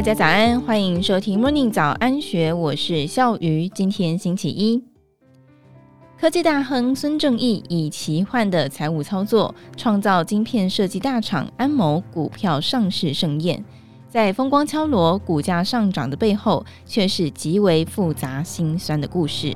大家早安，欢迎收听 Morning 早安学，我是笑鱼。今天星期一，科技大亨孙正义以奇幻的财务操作，创造晶片设计大厂安谋股票上市盛宴。在风光敲锣、股价上涨的背后，却是极为复杂心酸的故事。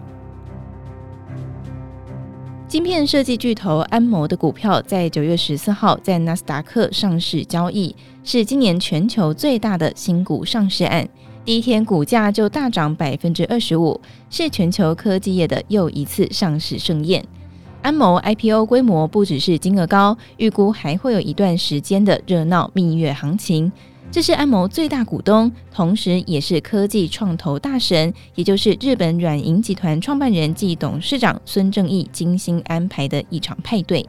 晶片设计巨头安谋的股票在九月十四号在纳斯达克上市交易，是今年全球最大的新股上市案。第一天股价就大涨百分之二十五，是全球科技业的又一次上市盛宴。安谋 IPO 规模不只是金额高，预估还会有一段时间的热闹蜜月行情。这是安谋最大股东，同时也是科技创投大神，也就是日本软银集团创办人暨董事长孙正义精心安排的一场派对。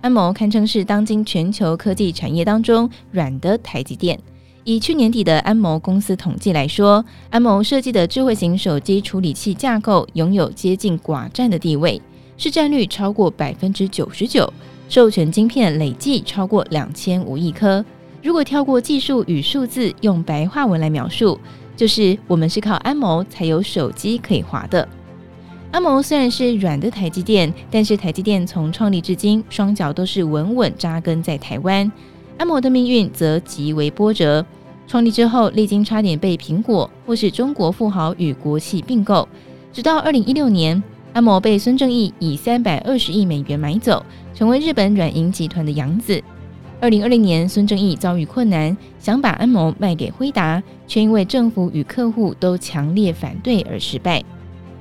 安谋堪称是当今全球科技产业当中软的台积电。以去年底的安谋公司统计来说，安谋设计的智慧型手机处理器架构拥有接近寡占的地位，市占率超过百分之九十九，授权晶片累计超过两千五亿颗。如果跳过技术与数字，用白话文来描述，就是我们是靠安谋才有手机可以滑的。安谋虽然是软的台积电，但是台积电从创立至今，双脚都是稳稳扎根在台湾。安谋的命运则极为波折，创立之后历经差点被苹果或是中国富豪与国企并购，直到二零一六年，安谋被孙正义以三百二十亿美元买走，成为日本软银集团的养子。二零二零年，孙正义遭遇困难，想把安谋卖给辉达，却因为政府与客户都强烈反对而失败。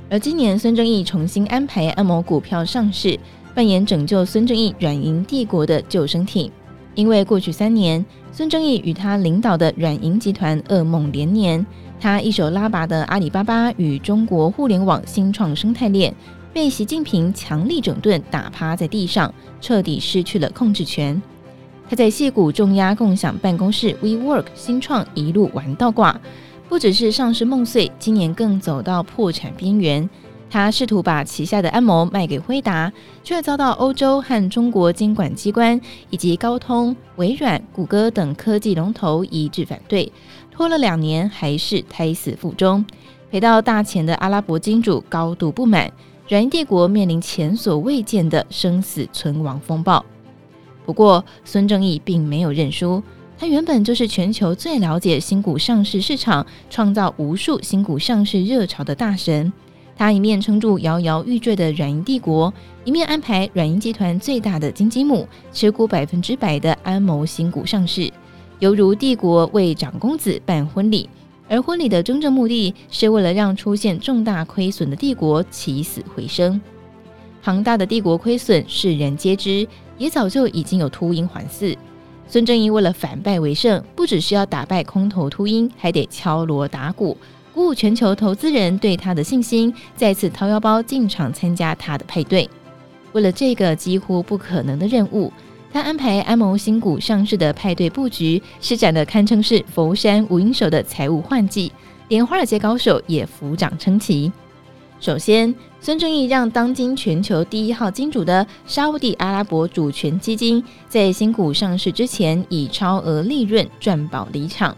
而今年，孙正义重新安排安谋股票上市，扮演拯救孙正义软银帝国的救生艇。因为过去三年，孙正义与他领导的软银集团噩梦连连，他一手拉拔的阿里巴巴与中国互联网新创生态链，被习近平强力整顿，打趴在地上，彻底失去了控制权。他在戏谷重压共享办公室 WeWork 新创一路玩到挂，不只是上市梦碎，今年更走到破产边缘。他试图把旗下的安谋卖给辉达，却遭到欧洲和中国监管机关以及高通、微软、谷歌等科技龙头一致反对，拖了两年还是胎死腹中。赔到大钱的阿拉伯金主高度不满，软银帝国面临前所未见的生死存亡风暴。不过，孙正义并没有认输。他原本就是全球最了解新股上市市场、创造无数新股上市热潮的大神。他一面撑住摇摇欲坠的软银帝国，一面安排软银集团最大的金鸡母持股百分之百的安谋新股上市，犹如帝国为长公子办婚礼，而婚礼的真正目的是为了让出现重大亏损的帝国起死回生。庞大的帝国亏损，世人皆知。也早就已经有秃鹰环伺，孙正义为了反败为胜，不只是要打败空头秃鹰，还得敲锣打鼓，鼓舞全球投资人对他的信心，再次掏腰包进场参加他的派对。为了这个几乎不可能的任务，他安排安谋新股上市的派对布局，施展的堪称是佛山无影手的财务换季，连华尔街高手也扶掌称奇。首先，孙正义让当今全球第一号金主的沙乌地阿拉伯主权基金在新股上市之前以超额利润赚饱离场。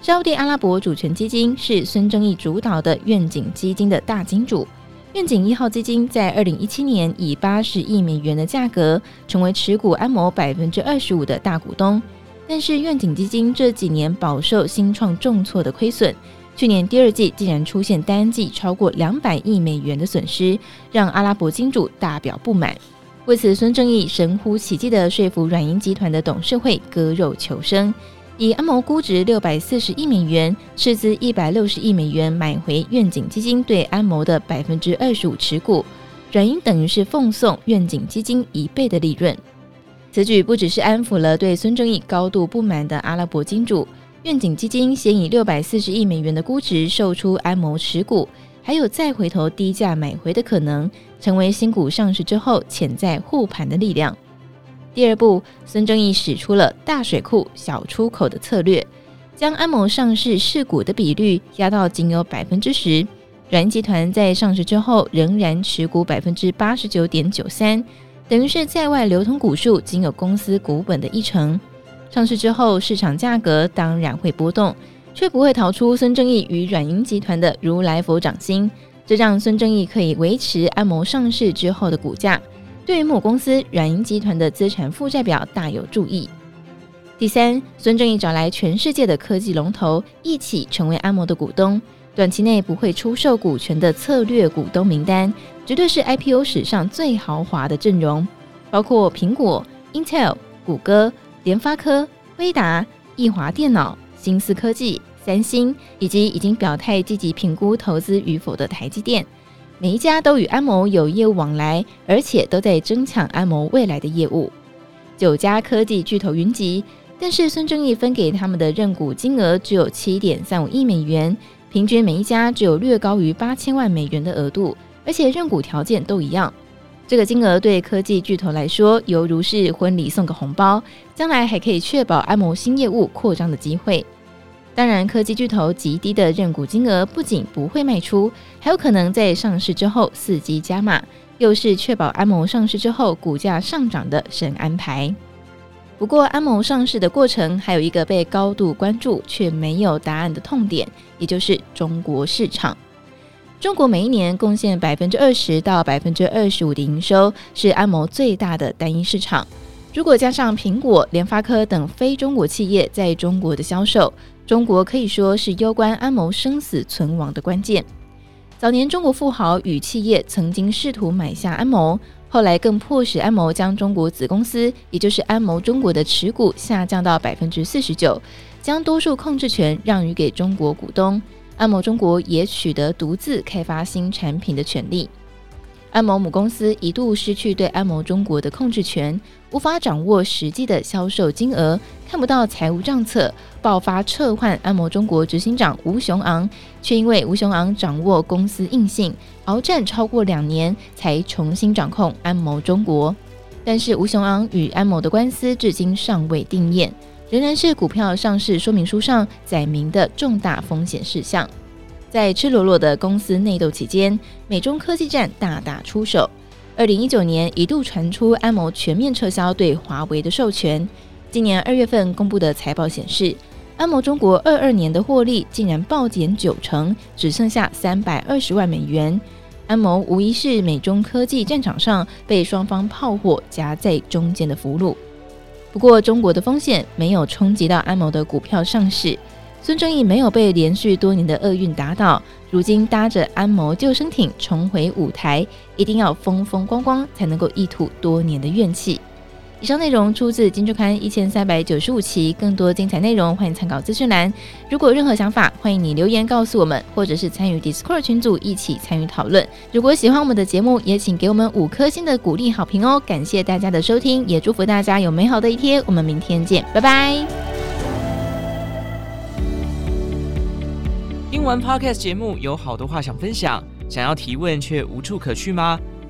沙乌地阿拉伯主权基金是孙正义主导的愿景基金的大金主。愿景一号基金在二零一七年以八十亿美元的价格成为持股安谋百分之二十五的大股东，但是愿景基金这几年饱受新创重挫的亏损。去年第二季竟然出现单季超过两百亿美元的损失，让阿拉伯金主大表不满。为此，孙正义神乎其技地说服软银集团的董事会割肉求生，以安谋估值六百四十亿美元，斥资一百六十亿美元买回愿景基金对安谋的百分之二十五持股。软银等于是奉送愿景基金一倍的利润。此举不只是安抚了对孙正义高度不满的阿拉伯金主。愿景基金先以六百四十亿美元的估值售出安谋持股，还有再回头低价买回的可能，成为新股上市之后潜在护盘的力量。第二步，孙正义使出了大水库小出口的策略，将安谋上市市股的比率压到仅有百分之十。软银集团在上市之后仍然持股百分之八十九点九三，等于是在外流通股数仅有公司股本的一成。上市之后，市场价格当然会波动，却不会逃出孙正义与软银集团的如来佛掌心，这让孙正义可以维持安谋上市之后的股价，对于母公司软银集团的资产负债表大有助益。第三，孙正义找来全世界的科技龙头一起成为安谋的股东，短期内不会出售股权的策略股东名单，绝对是 IPO 史上最豪华的阵容，包括苹果、Intel、谷歌、联发科、威达、易华电脑。新思科技、三星以及已经表态积极评估投资与否的台积电，每一家都与安谋有业务往来，而且都在争抢安谋未来的业务。九家科技巨头云集，但是孙正义分给他们的认股金额只有七点三五亿美元，平均每一家只有略高于八千万美元的额度，而且认股条件都一样。这个金额对科技巨头来说，犹如是婚礼送个红包，将来还可以确保安谋新业务扩张的机会。当然，科技巨头极低的认股金额不仅不会卖出，还有可能在上市之后伺机加码，又是确保安谋上市之后股价上涨的神安排。不过，安谋上市的过程还有一个被高度关注却没有答案的痛点，也就是中国市场。中国每一年贡献百分之二十到百分之二十五的营收，是安谋最大的单一市场。如果加上苹果、联发科等非中国企业在中国的销售，中国可以说是攸关安谋生死存亡的关键。早年中国富豪与企业曾经试图买下安谋，后来更迫使安谋将中国子公司，也就是安谋中国的持股下降到百分之四十九，将多数控制权让予给中国股东。安谋中国也取得独自开发新产品的权利。安谋母公司一度失去对安谋中国的控制权，无法掌握实际的销售金额，看不到财务账册，爆发撤换安谋中国执行长吴雄昂，却因为吴雄昂掌握公司硬性，鏖战超过两年才重新掌控安谋中国。但是吴雄昂与安谋的官司至今尚未定谳。仍然是股票上市说明书上载明的重大风险事项。在赤裸裸的公司内斗期间，美中科技战大打出手。二零一九年一度传出安谋全面撤销对华为的授权。今年二月份公布的财报显示，安谋中国二二年的获利竟然暴减九成，只剩下三百二十万美元。安谋无疑是美中科技战场上被双方炮火夹在中间的俘虏。不过，中国的风险没有冲击到安谋的股票上市，孙正义没有被连续多年的厄运打倒，如今搭着安谋救生艇重回舞台，一定要风风光光才能够一吐多年的怨气。以上内容出自《金周刊》一千三百九十五期，更多精彩内容欢迎参考资讯栏。如果有任何想法，欢迎你留言告诉我们，或者是参与 Discord 群组一起参与讨论。如果喜欢我们的节目，也请给我们五颗星的鼓励好评哦！感谢大家的收听，也祝福大家有美好的一天。我们明天见，拜拜。听完 Podcast 节目，有好多话想分享，想要提问却无处可去吗？